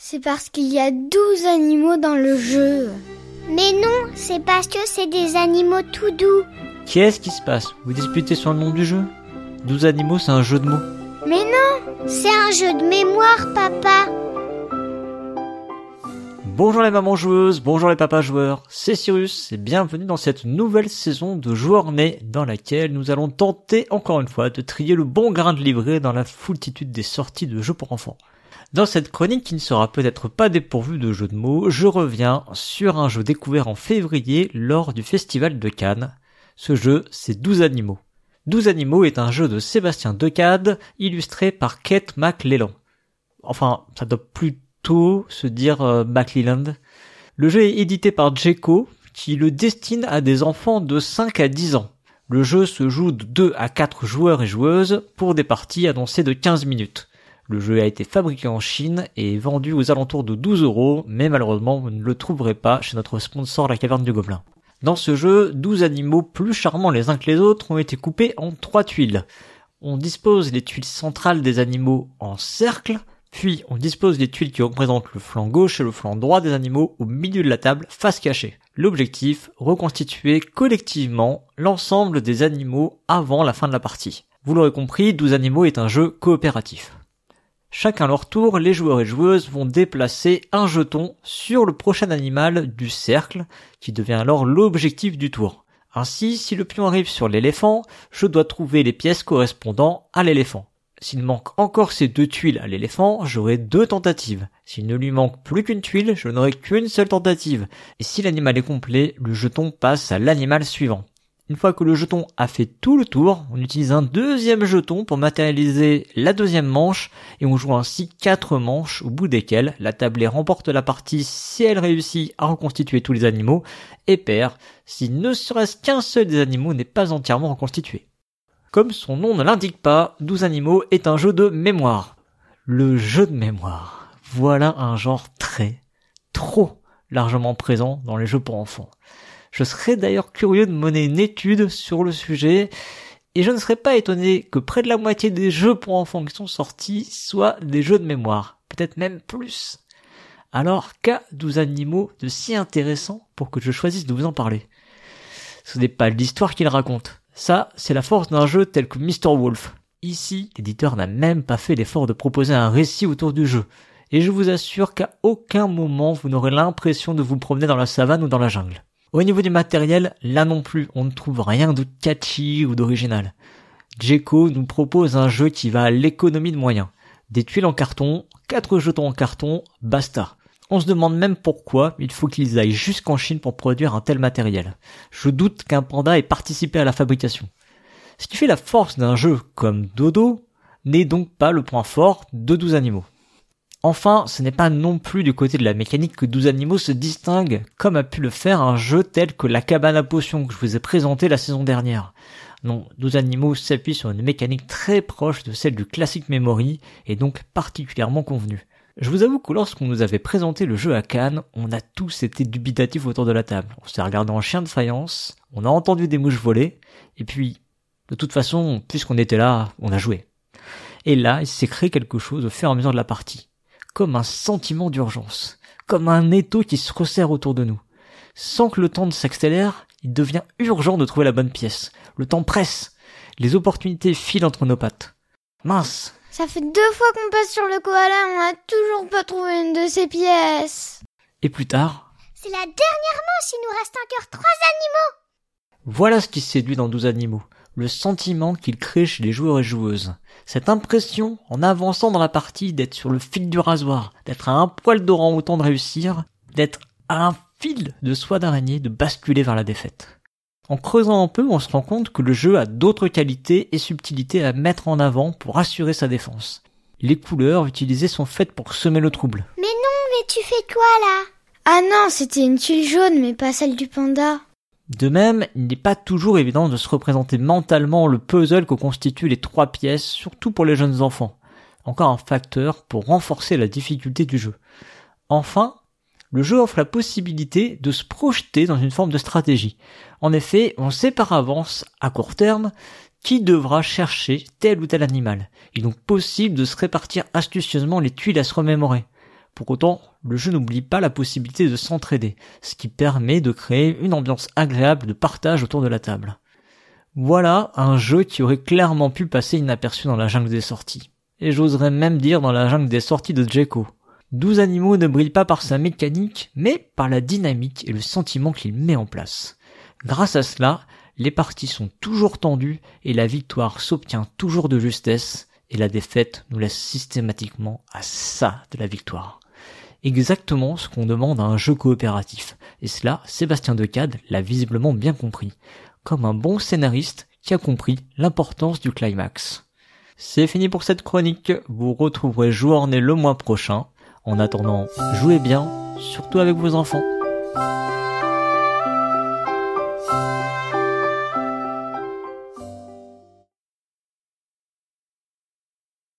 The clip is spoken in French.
C'est parce qu'il y a 12 animaux dans le jeu. Mais non, c'est parce que c'est des animaux tout doux. Qu'est-ce qui se passe? Vous disputez sur le nom du jeu? 12 animaux, c'est un jeu de mots. Mais non, c'est un jeu de mémoire, papa. Bonjour les mamans joueuses, bonjour les papas joueurs, c'est Cyrus et bienvenue dans cette nouvelle saison de Joueurs Nés dans laquelle nous allons tenter encore une fois de trier le bon grain de livret dans la foultitude des sorties de jeux pour enfants. Dans cette chronique qui ne sera peut-être pas dépourvue de jeux de mots, je reviens sur un jeu découvert en février lors du festival de Cannes. Ce jeu, c'est 12 animaux. 12 animaux est un jeu de Sébastien Decade illustré par Kate McLellan. Enfin, ça doit plus se dire euh, Le jeu est édité par Jeco, qui le destine à des enfants de 5 à 10 ans. Le jeu se joue de 2 à 4 joueurs et joueuses pour des parties annoncées de 15 minutes. Le jeu a été fabriqué en Chine et vendu aux alentours de 12 euros, mais malheureusement vous ne le trouverez pas chez notre sponsor La Caverne du Gobelin. Dans ce jeu, 12 animaux plus charmants les uns que les autres ont été coupés en 3 tuiles. On dispose les tuiles centrales des animaux en cercle, puis on dispose des tuiles qui représentent le flanc gauche et le flanc droit des animaux au milieu de la table, face cachée. L'objectif, reconstituer collectivement l'ensemble des animaux avant la fin de la partie. Vous l'aurez compris, 12 animaux est un jeu coopératif. Chacun leur tour, les joueurs et joueuses vont déplacer un jeton sur le prochain animal du cercle, qui devient alors l'objectif du tour. Ainsi, si le pion arrive sur l'éléphant, je dois trouver les pièces correspondant à l'éléphant. S'il manque encore ces deux tuiles à l'éléphant, j'aurai deux tentatives. S'il ne lui manque plus qu'une tuile, je n'aurai qu'une seule tentative. Et si l'animal est complet, le jeton passe à l'animal suivant. Une fois que le jeton a fait tout le tour, on utilise un deuxième jeton pour matérialiser la deuxième manche et on joue ainsi quatre manches au bout desquelles la tablée remporte la partie si elle réussit à reconstituer tous les animaux et perd si ne serait-ce qu'un seul des animaux n'est pas entièrement reconstitué. Comme son nom ne l'indique pas, 12 animaux est un jeu de mémoire. Le jeu de mémoire. Voilà un genre très, trop largement présent dans les jeux pour enfants. Je serais d'ailleurs curieux de mener une étude sur le sujet, et je ne serais pas étonné que près de la moitié des jeux pour enfants qui sont sortis soient des jeux de mémoire. Peut-être même plus. Alors, qu'a 12 animaux de si intéressant pour que je choisisse de vous en parler? Ce n'est pas l'histoire qu'il raconte, ça, c'est la force d'un jeu tel que Mr. Wolf. Ici, l'éditeur n'a même pas fait l'effort de proposer un récit autour du jeu. Et je vous assure qu'à aucun moment vous n'aurez l'impression de vous promener dans la savane ou dans la jungle. Au niveau du matériel, là non plus, on ne trouve rien de catchy ou d'original. Jeco nous propose un jeu qui va à l'économie de moyens. Des tuiles en carton, quatre jetons en carton, basta. On se demande même pourquoi il faut qu'ils aillent jusqu'en Chine pour produire un tel matériel. Je doute qu'un panda ait participé à la fabrication. Ce qui fait la force d'un jeu comme Dodo n'est donc pas le point fort de 12 animaux. Enfin, ce n'est pas non plus du côté de la mécanique que 12 animaux se distinguent, comme a pu le faire un jeu tel que la cabane à potions que je vous ai présenté la saison dernière. Non, 12 animaux s'appuient sur une mécanique très proche de celle du classique Memory, et donc particulièrement convenue. Je vous avoue que lorsqu'on nous avait présenté le jeu à Cannes, on a tous été dubitatifs autour de la table. On s'est regardé en chien de faïence, on a entendu des mouches voler, et puis, de toute façon, puisqu'on était là, on a joué. Et là, il s'est créé quelque chose au fur et à mesure de la partie. Comme un sentiment d'urgence. Comme un étau qui se resserre autour de nous. Sans que le temps ne s'accélère, il devient urgent de trouver la bonne pièce. Le temps presse. Les opportunités filent entre nos pattes. Mince, ça fait deux fois qu'on passe sur le koala, on n'a toujours pas trouvé une de ces pièces. Et plus tard C'est la dernière manche, il nous reste encore trois animaux. Voilà ce qui séduit dans 12 animaux. Le sentiment qu'il crée chez les joueurs et joueuses. Cette impression, en avançant dans la partie, d'être sur le fil du rasoir, d'être à un poil d'orang autant de réussir, d'être à un fil de soie d'araignée de basculer vers la défaite. En creusant un peu, on se rend compte que le jeu a d'autres qualités et subtilités à mettre en avant pour assurer sa défense. Les couleurs utilisées sont faites pour semer le trouble. Mais non, mais tu fais quoi là? Ah non, c'était une tuile jaune, mais pas celle du panda. De même, il n'est pas toujours évident de se représenter mentalement le puzzle que constituent les trois pièces, surtout pour les jeunes enfants. Encore un facteur pour renforcer la difficulté du jeu. Enfin, le jeu offre la possibilité de se projeter dans une forme de stratégie. En effet, on sait par avance, à court terme, qui devra chercher tel ou tel animal. Il est donc possible de se répartir astucieusement les tuiles à se remémorer. Pour autant, le jeu n'oublie pas la possibilité de s'entraider, ce qui permet de créer une ambiance agréable de partage autour de la table. Voilà un jeu qui aurait clairement pu passer inaperçu dans la jungle des sorties. Et j'oserais même dire dans la jungle des sorties de Jeko. Douze animaux ne brillent pas par sa mécanique, mais par la dynamique et le sentiment qu'il met en place. Grâce à cela, les parties sont toujours tendues et la victoire s'obtient toujours de justesse, et la défaite nous laisse systématiquement à ça de la victoire exactement ce qu'on demande à un jeu coopératif. Et cela, Sébastien Decade l'a visiblement bien compris, comme un bon scénariste qui a compris l'importance du climax. C'est fini pour cette chronique, vous retrouverez Journée le mois prochain. En attendant, jouez bien, surtout avec vos enfants.